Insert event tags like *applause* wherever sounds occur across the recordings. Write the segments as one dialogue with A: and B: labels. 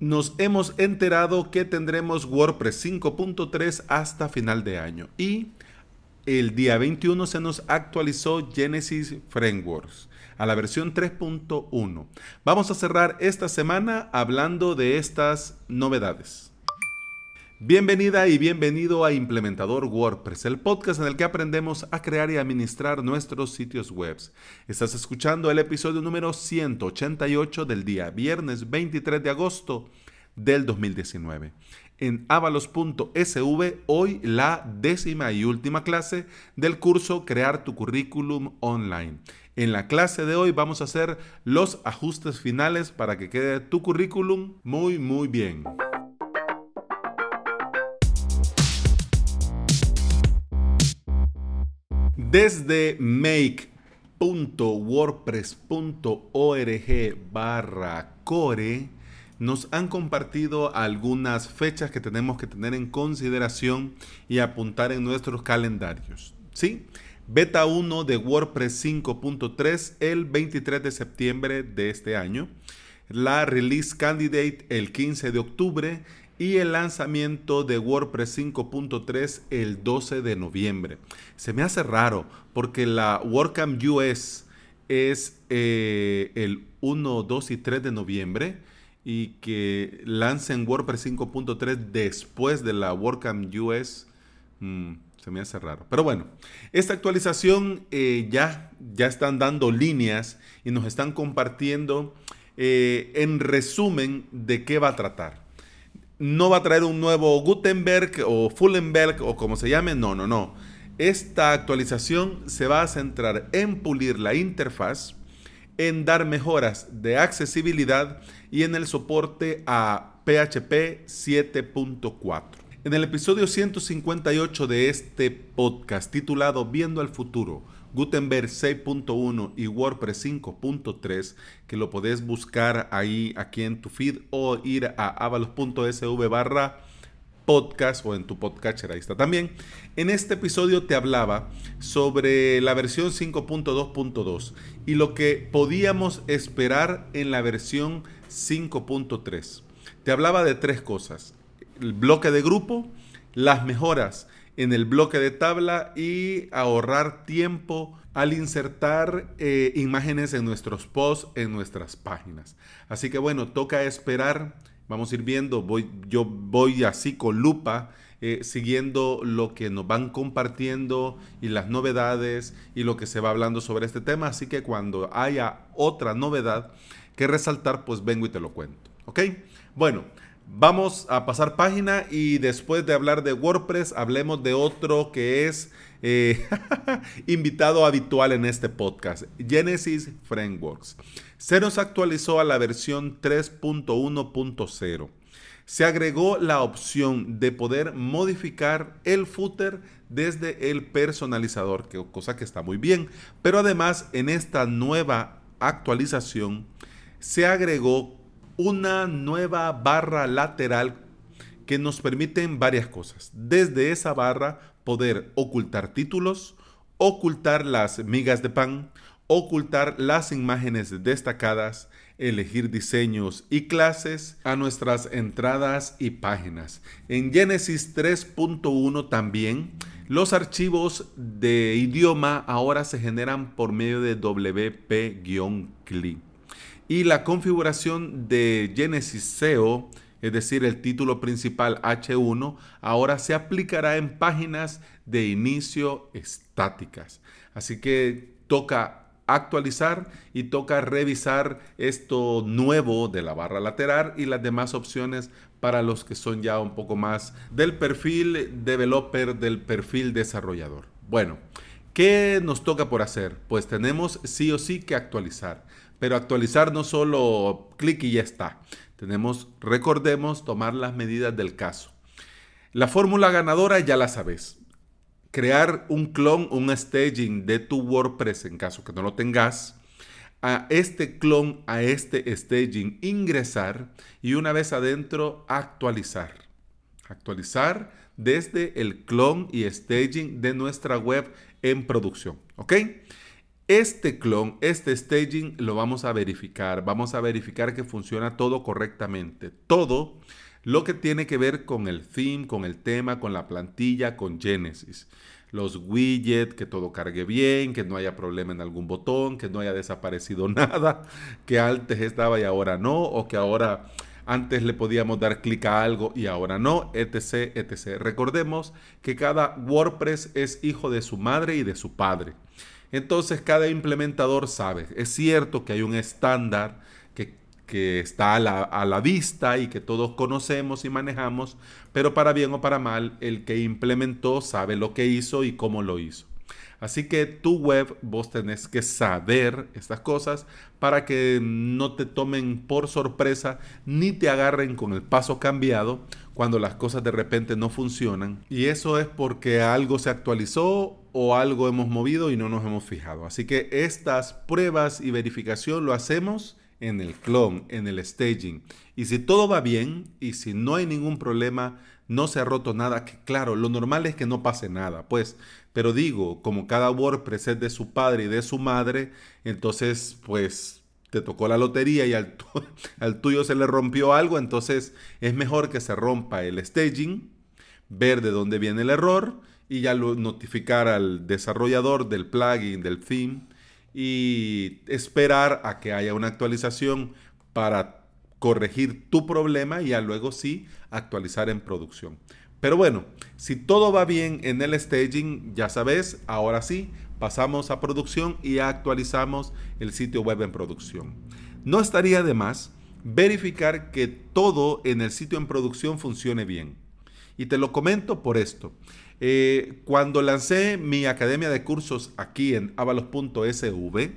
A: nos hemos enterado que tendremos WordPress 5.3 hasta final de año y el día 21 se nos actualizó Genesis Frameworks a la versión 3.1. Vamos a cerrar esta semana hablando de estas novedades. Bienvenida y bienvenido a Implementador WordPress, el podcast en el que aprendemos a crear y administrar nuestros sitios web. Estás escuchando el episodio número 188 del día viernes 23 de agosto del 2019. En avalos.sv, hoy la décima y última clase del curso Crear tu currículum online. En la clase de hoy vamos a hacer los ajustes finales para que quede tu currículum muy muy bien. Desde make.wordpress.org barra core nos han compartido algunas fechas que tenemos que tener en consideración y apuntar en nuestros calendarios. ¿Sí? Beta 1 de WordPress 5.3 el 23 de septiembre de este año. La release candidate el 15 de octubre y el lanzamiento de WordPress 5.3 el 12 de noviembre. Se me hace raro porque la WordCamp US es eh, el 1, 2 y 3 de noviembre y que lancen WordPress 5.3 después de la WordCamp US. Mm, se me hace raro. Pero bueno, esta actualización eh, ya, ya están dando líneas y nos están compartiendo eh, en resumen de qué va a tratar no va a traer un nuevo Gutenberg o Fullenberg o como se llame, no, no, no. Esta actualización se va a centrar en pulir la interfaz, en dar mejoras de accesibilidad y en el soporte a PHP 7.4. En el episodio 158 de este podcast titulado Viendo al futuro, Gutenberg 6.1 y WordPress 5.3, que lo podés buscar ahí aquí en tu feed o ir a avalos.sv barra podcast o en tu podcatcher, ahí está también. En este episodio te hablaba sobre la versión 5.2.2 y lo que podíamos esperar en la versión 5.3. Te hablaba de tres cosas. El bloque de grupo, las mejoras en el bloque de tabla y ahorrar tiempo al insertar eh, imágenes en nuestros posts, en nuestras páginas. Así que bueno, toca esperar. Vamos a ir viendo. Voy, yo voy así con lupa. Eh, siguiendo lo que nos van compartiendo y las novedades y lo que se va hablando sobre este tema. Así que cuando haya otra novedad que resaltar, pues vengo y te lo cuento. ¿Ok? Bueno, Vamos a pasar página y después de hablar de WordPress, hablemos de otro que es eh, *laughs* invitado habitual en este podcast, Genesis Frameworks. Se nos actualizó a la versión 3.1.0. Se agregó la opción de poder modificar el footer desde el personalizador, cosa que está muy bien. Pero además en esta nueva actualización se agregó una nueva barra lateral que nos permiten varias cosas. Desde esa barra poder ocultar títulos, ocultar las migas de pan, ocultar las imágenes destacadas, elegir diseños y clases a nuestras entradas y páginas. En Genesis 3.1 también los archivos de idioma ahora se generan por medio de WP-CLI y la configuración de Genesis SEO, es decir, el título principal H1, ahora se aplicará en páginas de inicio estáticas. Así que toca actualizar y toca revisar esto nuevo de la barra lateral y las demás opciones para los que son ya un poco más del perfil developer, del perfil desarrollador. Bueno, ¿qué nos toca por hacer? Pues tenemos sí o sí que actualizar. Pero actualizar no solo clic y ya está. Tenemos, recordemos, tomar las medidas del caso. La fórmula ganadora ya la sabes. Crear un clon, un staging de tu WordPress en caso que no lo tengas. A este clon, a este staging, ingresar y una vez adentro, actualizar. Actualizar desde el clon y staging de nuestra web en producción. ¿Ok? Este clon, este staging, lo vamos a verificar. Vamos a verificar que funciona todo correctamente. Todo lo que tiene que ver con el theme, con el tema, con la plantilla, con Genesis. Los widgets, que todo cargue bien, que no haya problema en algún botón, que no haya desaparecido *laughs* nada, que antes estaba y ahora no, o que ahora antes le podíamos dar clic a algo y ahora no, etc, etc. Recordemos que cada WordPress es hijo de su madre y de su padre. Entonces cada implementador sabe, es cierto que hay un estándar que, está a la, a la, vista y que todos conocemos y manejamos, pero para bien o para mal, el que implementó sabe lo que hizo y cómo lo hizo. Así que tu web vos tenés que saber estas cosas para que no te tomen por sorpresa ni te agarren con el paso cambiado cuando las cosas de repente no funcionan. Y eso es porque algo se actualizó o algo hemos movido y no nos hemos fijado. Así que estas pruebas y verificación lo hacemos en el clon, en el staging. Y si todo va bien y si no hay ningún problema, no se ha roto nada, que claro, lo normal es que no pase nada, pues, pero digo, como cada WordPress es de su padre y de su madre, entonces, pues, te tocó la lotería y al, *laughs* al tuyo se le rompió algo, entonces es mejor que se rompa el staging, ver de dónde viene el error y ya lo notificar al desarrollador del plugin, del theme y esperar a que haya una actualización para corregir tu problema y ya luego sí actualizar en producción. Pero bueno, si todo va bien en el staging, ya sabes, ahora sí, pasamos a producción y actualizamos el sitio web en producción. No estaría de más verificar que todo en el sitio en producción funcione bien. Y te lo comento por esto. Eh, cuando lancé mi academia de cursos aquí en avalos.sv,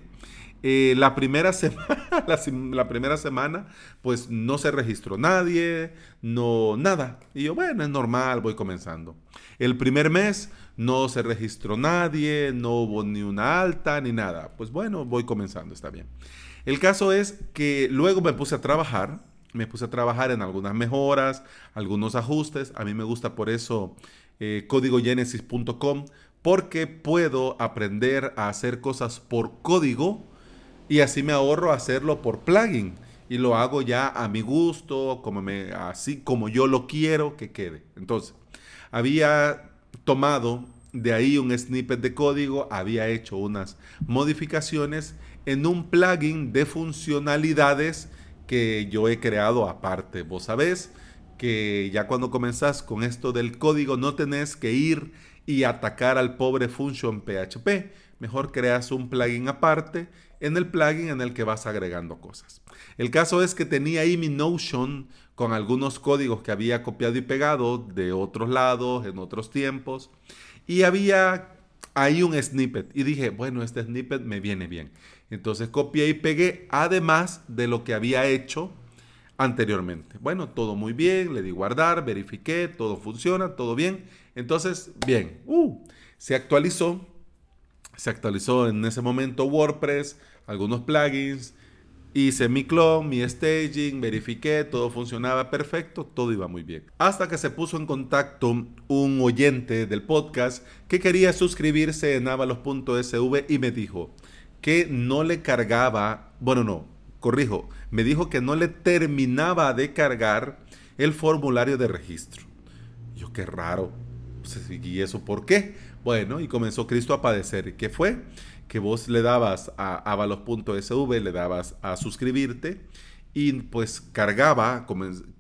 A: eh, la, primera *laughs* semana, la, primera semana, pues no se registró nadie, no, nada. Y yo, bueno, es normal, voy comenzando. El primer mes no se registró nadie, no hubo ni una alta, ni nada. Pues bueno, voy comenzando, está bien. El caso es que luego me puse a trabajar, me puse a trabajar en algunas mejoras, algunos ajustes. A mí me gusta por eso eh, códigogenesis.com, porque puedo aprender a hacer cosas por código y así me ahorro hacerlo por plugin y lo hago ya a mi gusto, como me, así como yo lo quiero que quede. Entonces, había tomado de ahí un snippet de código, había hecho unas modificaciones en un plugin de funcionalidades que yo he creado aparte. Vos sabés que ya cuando comenzás con esto del código no tenés que ir y atacar al pobre function PHP. Mejor creas un plugin aparte en el plugin en el que vas agregando cosas. El caso es que tenía ahí mi Notion con algunos códigos que había copiado y pegado de otros lados, en otros tiempos, y había ahí un snippet. Y dije, bueno, este snippet me viene bien. Entonces copié y pegué, además de lo que había hecho anteriormente. Bueno, todo muy bien, le di guardar, verifiqué, todo funciona, todo bien. Entonces, bien, uh, se actualizó, se actualizó en ese momento WordPress, algunos plugins, hice mi clone, mi staging, verifiqué, todo funcionaba perfecto, todo iba muy bien. Hasta que se puso en contacto un oyente del podcast que quería suscribirse en avalos.sv y me dijo que no le cargaba, bueno, no, corrijo, me dijo que no le terminaba de cargar el formulario de registro. Yo, qué raro. Pues, ¿Y eso por qué? Bueno, y comenzó Cristo a padecer. ¿Qué fue? que vos le dabas a avalos.sv, le dabas a suscribirte y pues cargaba,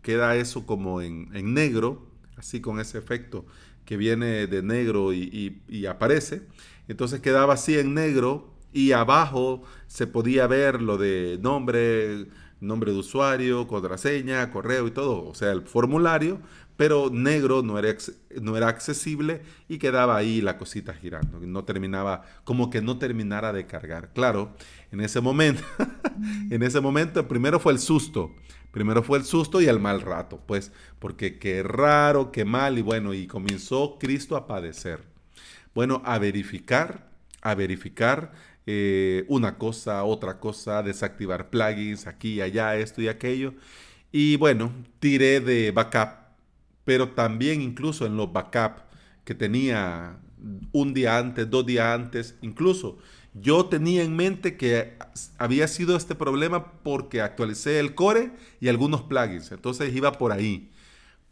A: queda eso como en, negro, así con ese efecto que viene de negro y, y, aparece. Entonces quedaba así en negro y abajo se podía ver lo de nombre, nombre de usuario, contraseña, correo y todo, o sea, el formulario, pero negro no era, no era accesible y quedaba ahí la cosita girando, no terminaba, como que no terminara de cargar. Claro, en ese momento, *laughs* en ese momento primero fue el susto, primero fue el susto y el mal rato, pues, porque qué raro, qué mal, y bueno, y comenzó Cristo a padecer. Bueno, a verificar, a verificar eh, una cosa, otra cosa, desactivar plugins aquí allá, esto y aquello. Y bueno, tiré de backup pero también incluso en los backups que tenía un día antes, dos días antes, incluso Yo tenía en mente que había sido este problema porque actualicé el core y algunos plugins, entonces iba por ahí.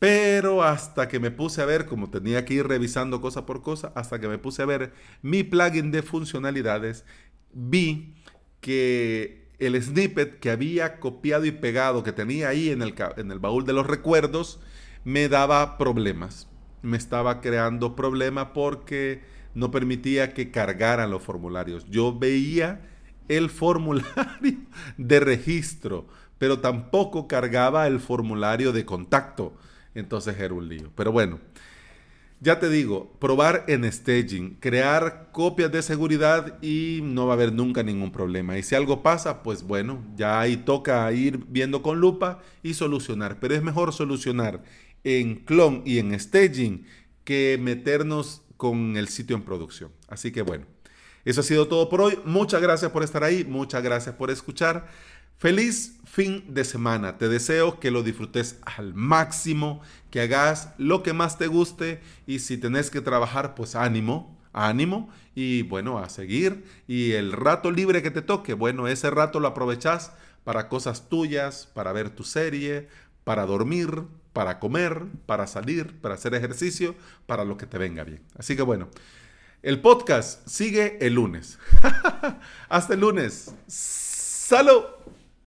A: Pero hasta que me puse a ver, como tenía que ir revisando cosa por cosa, hasta que me puse a ver mi plugin de funcionalidades, vi que el snippet que había copiado y pegado, que tenía ahí en el, en el baúl de los recuerdos, me daba problemas. Me estaba creando problemas porque no permitía que cargaran los formularios. Yo veía el *laughs* formulario de registro, pero tampoco cargaba el formulario de contacto entonces era un lío. Pero bueno, ya te digo, probar en staging, crear copias de seguridad y no va a haber nunca ningún problema. Y si algo pasa, pues bueno, ya ahí toca ir viendo con lupa y solucionar. Pero es mejor solucionar en clon y en staging que meternos con el sitio en producción. Así que bueno, eso ha sido todo por hoy. Muchas gracias por estar ahí, muchas gracias por escuchar. Feliz fin de semana. Te deseo que lo disfrutes al máximo, que hagas lo que más te guste y si tenés que trabajar, pues ánimo, ánimo y bueno, a seguir. Y el rato libre que te toque, bueno, ese rato lo aprovechas para cosas tuyas, para ver tu serie, para dormir, para comer, para salir, para hacer ejercicio, para lo que te venga bien. Así que bueno, el podcast sigue el lunes. *laughs* Hasta el lunes. ¡Salud!